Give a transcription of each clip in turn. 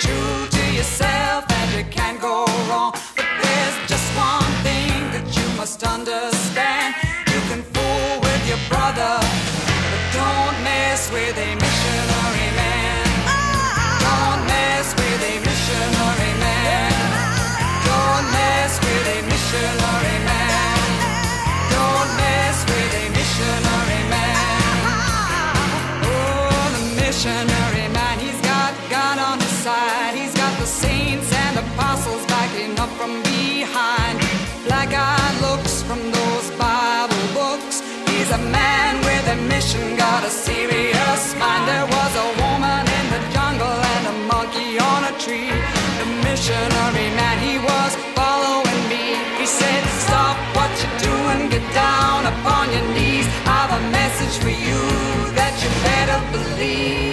choose. politician got a serious mind. There was a woman in the jungle and a monkey on a tree. The missionary man, he was following me. He said, Stop what you're doing, get down upon your knees. I've a message for you that you better believe.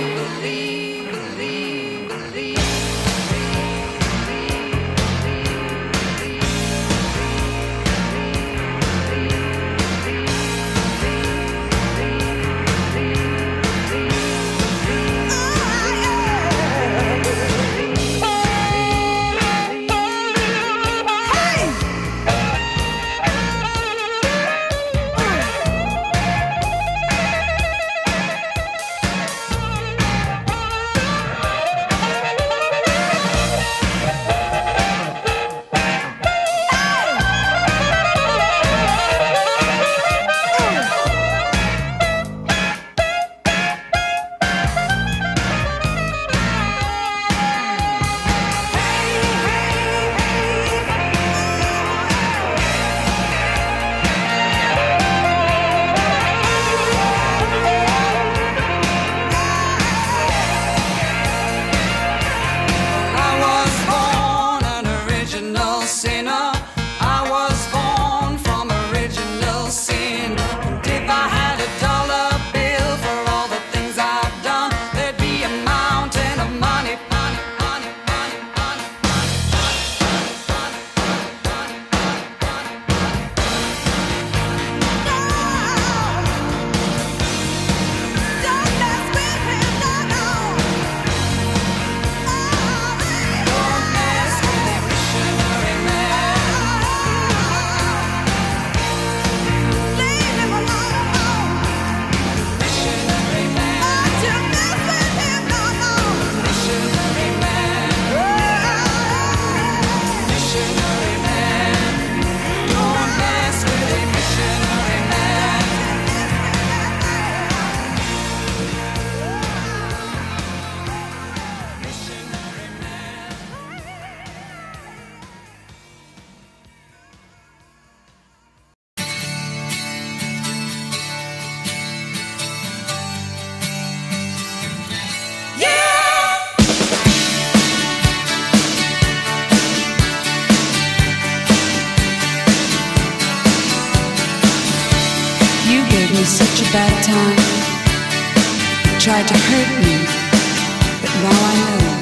such a bad time. Tried to hurt me, but now I know.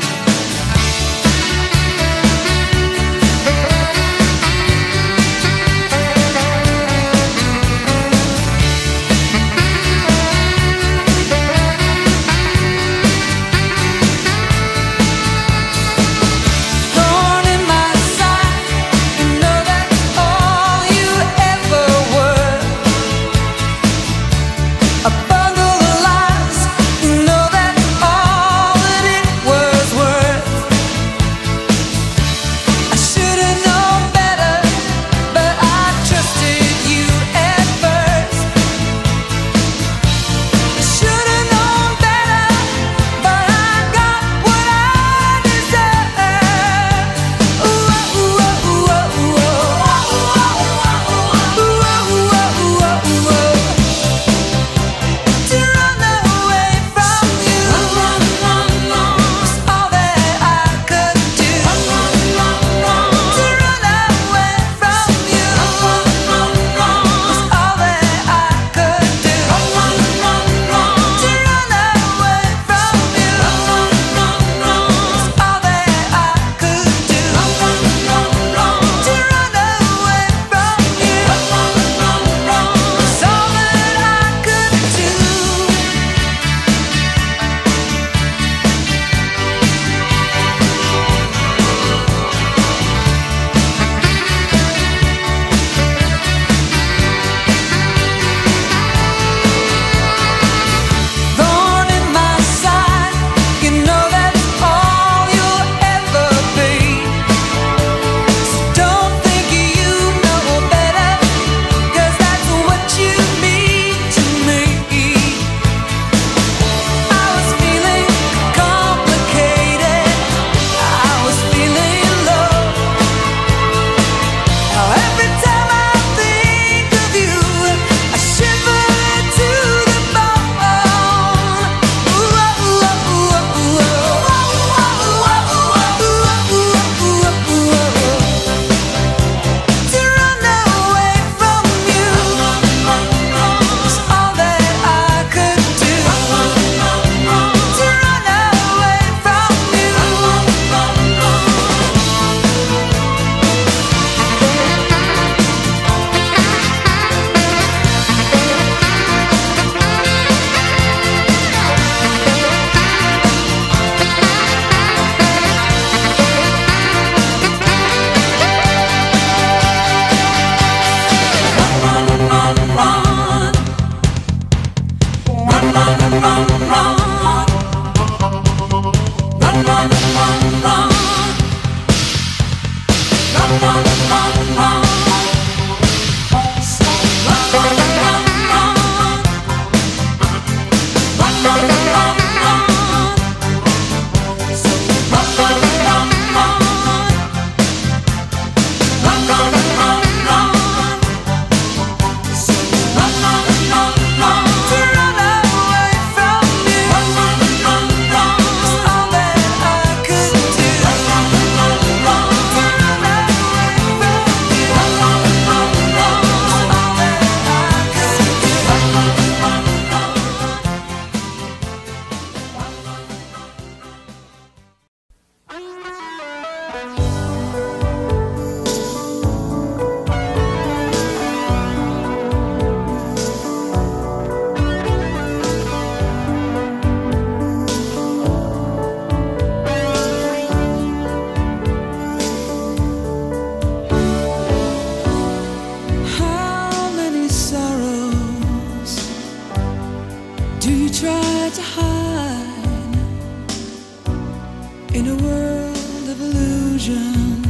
Illusion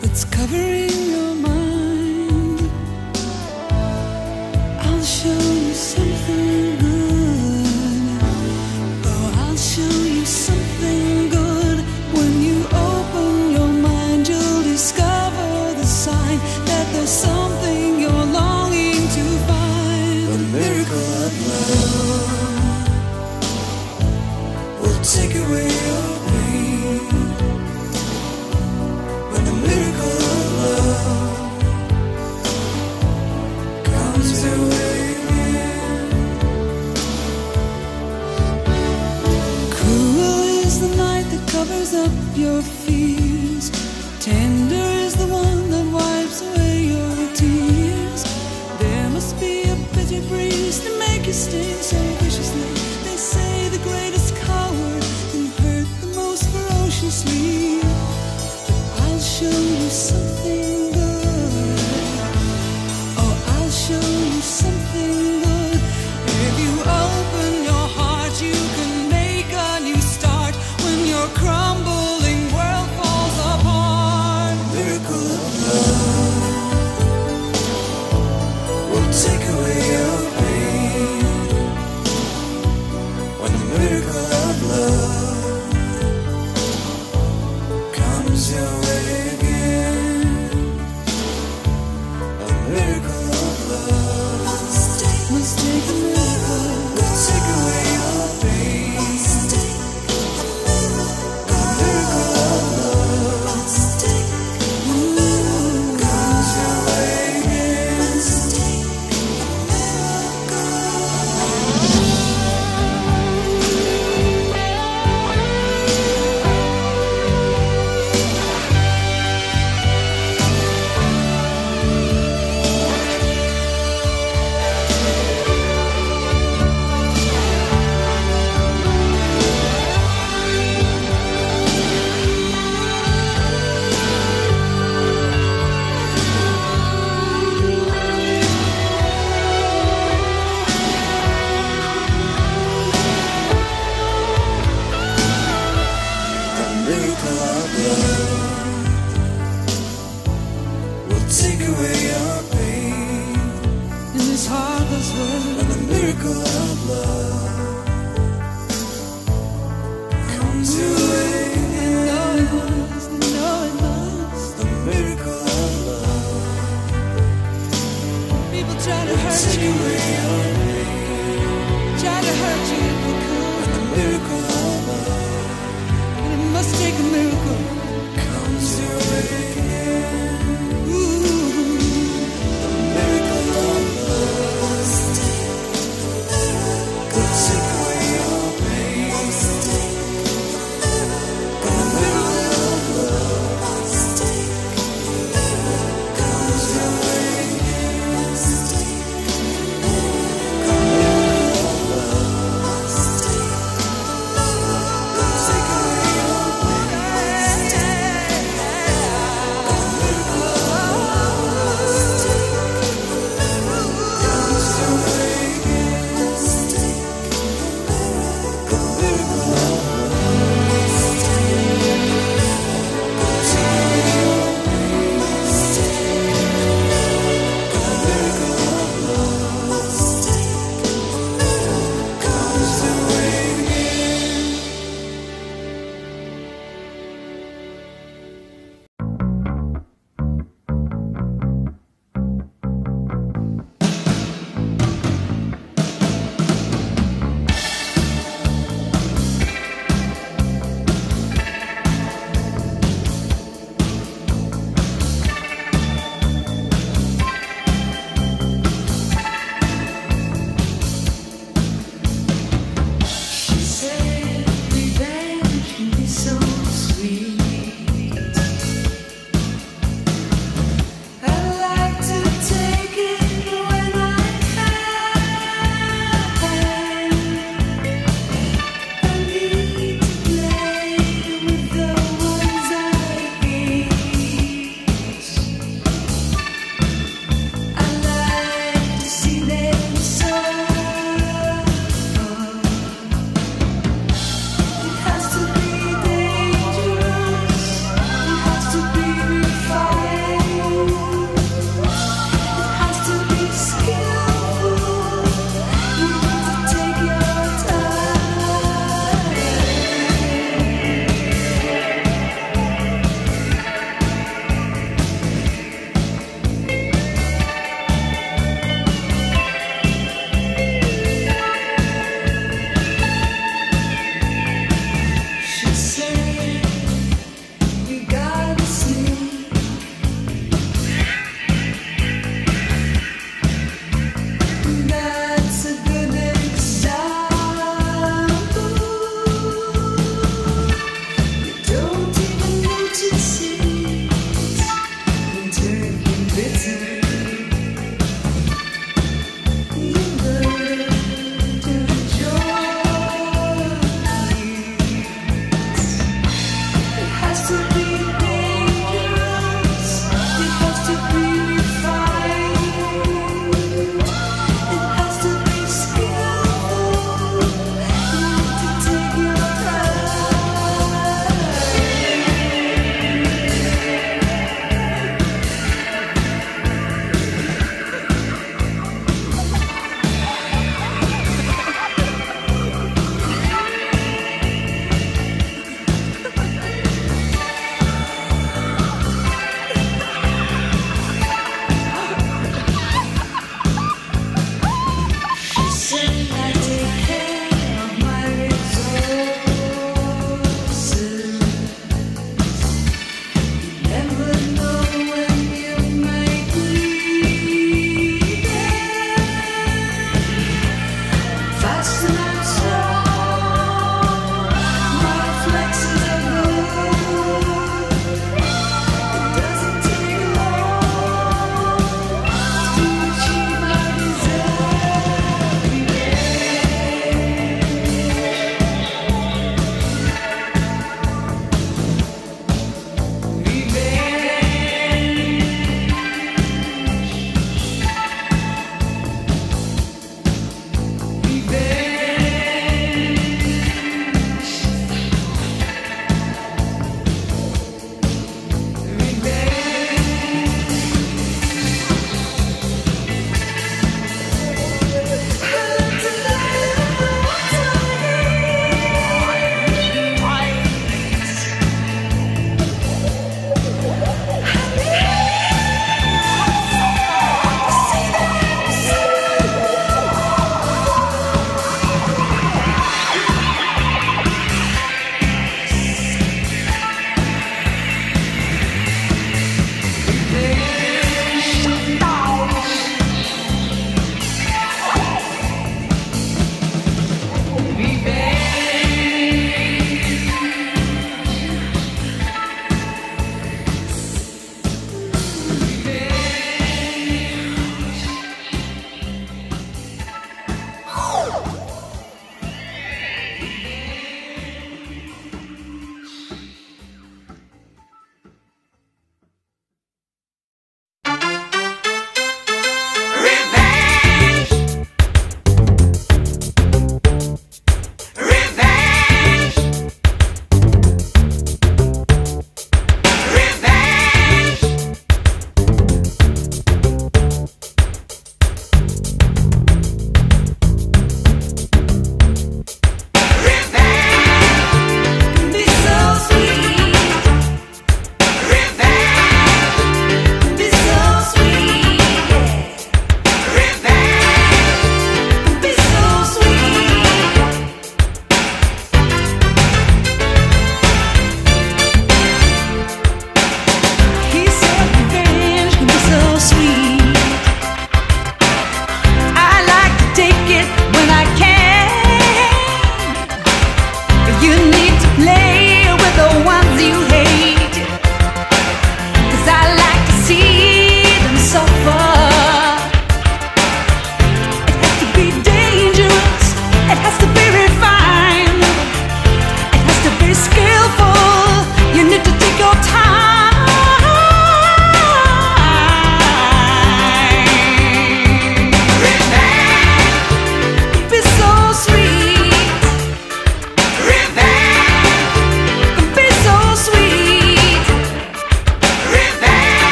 that's covering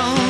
Like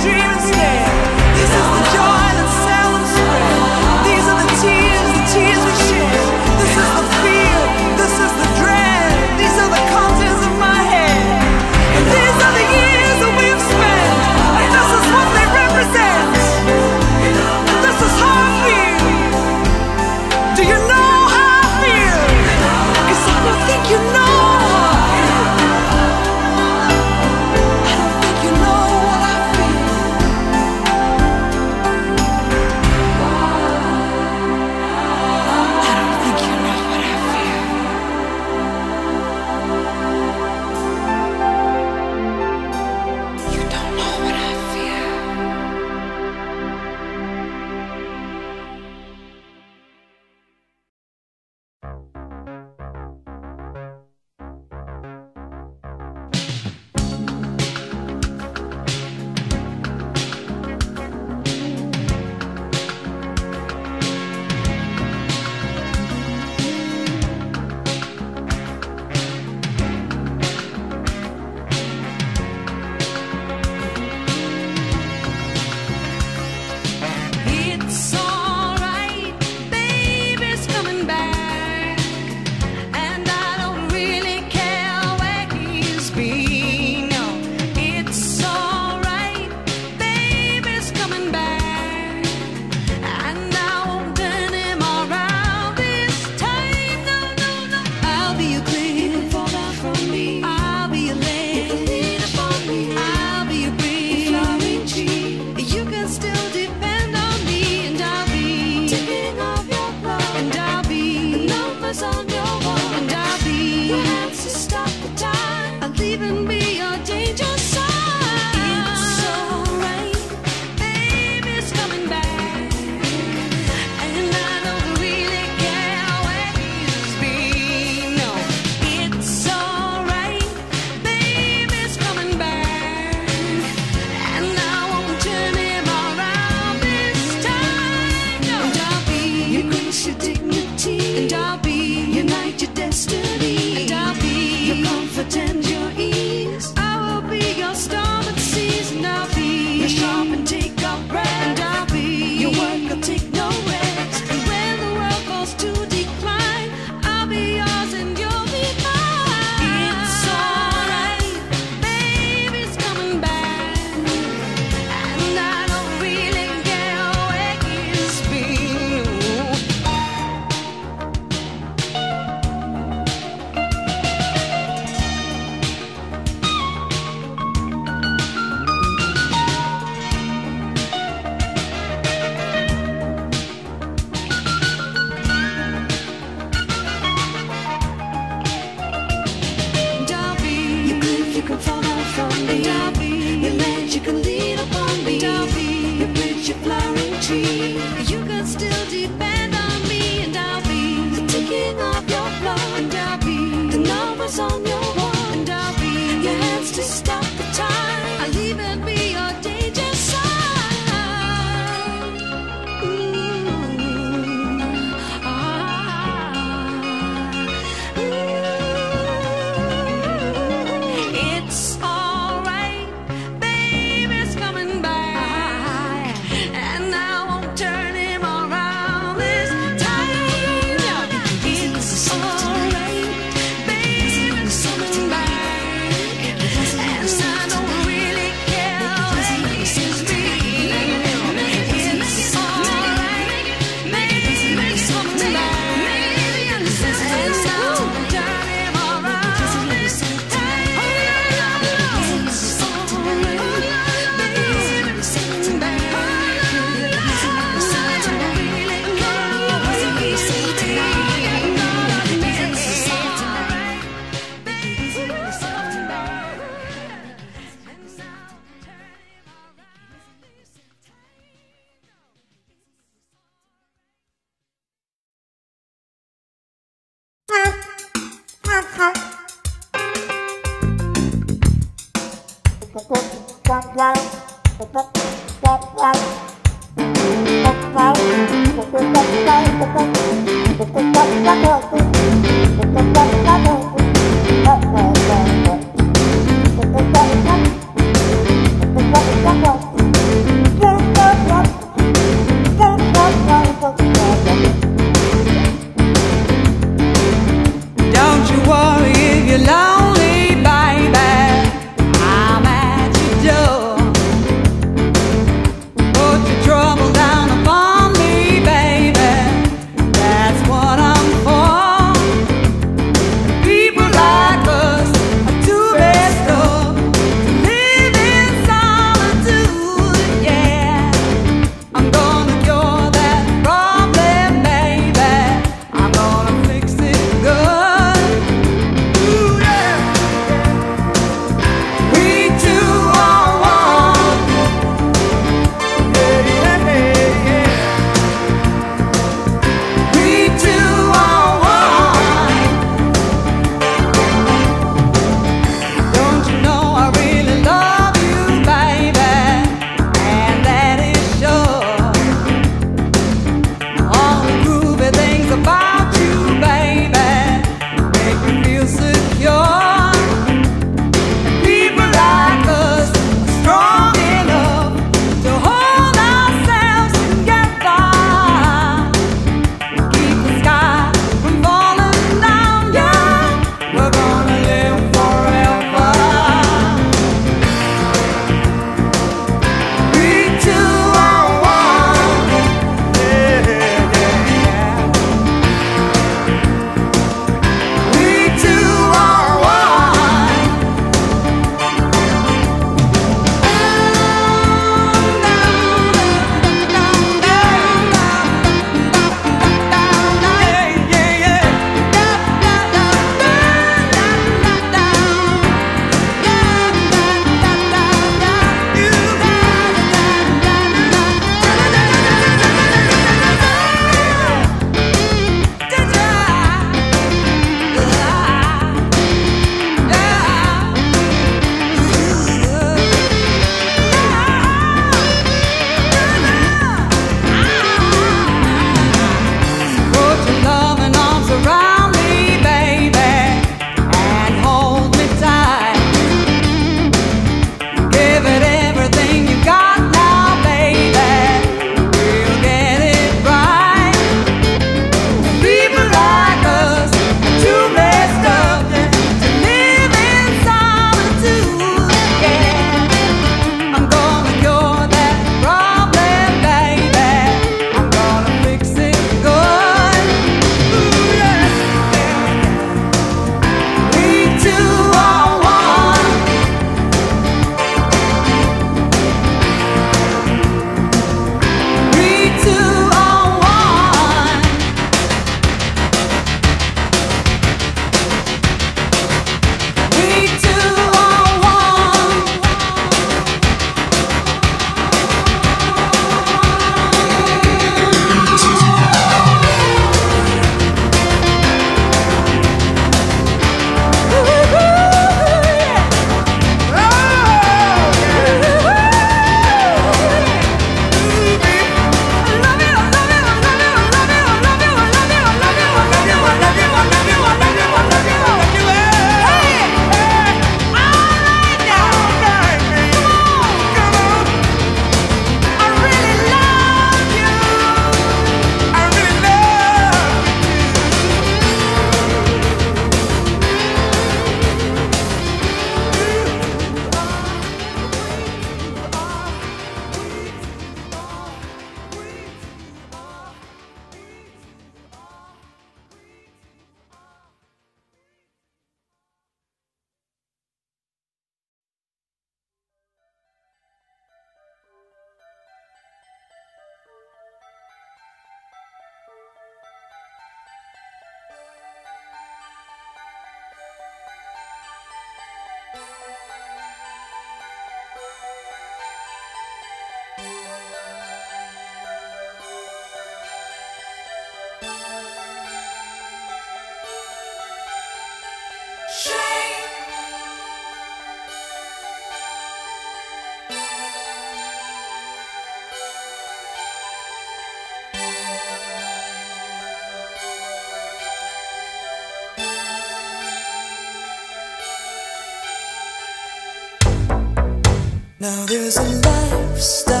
there's a lifestyle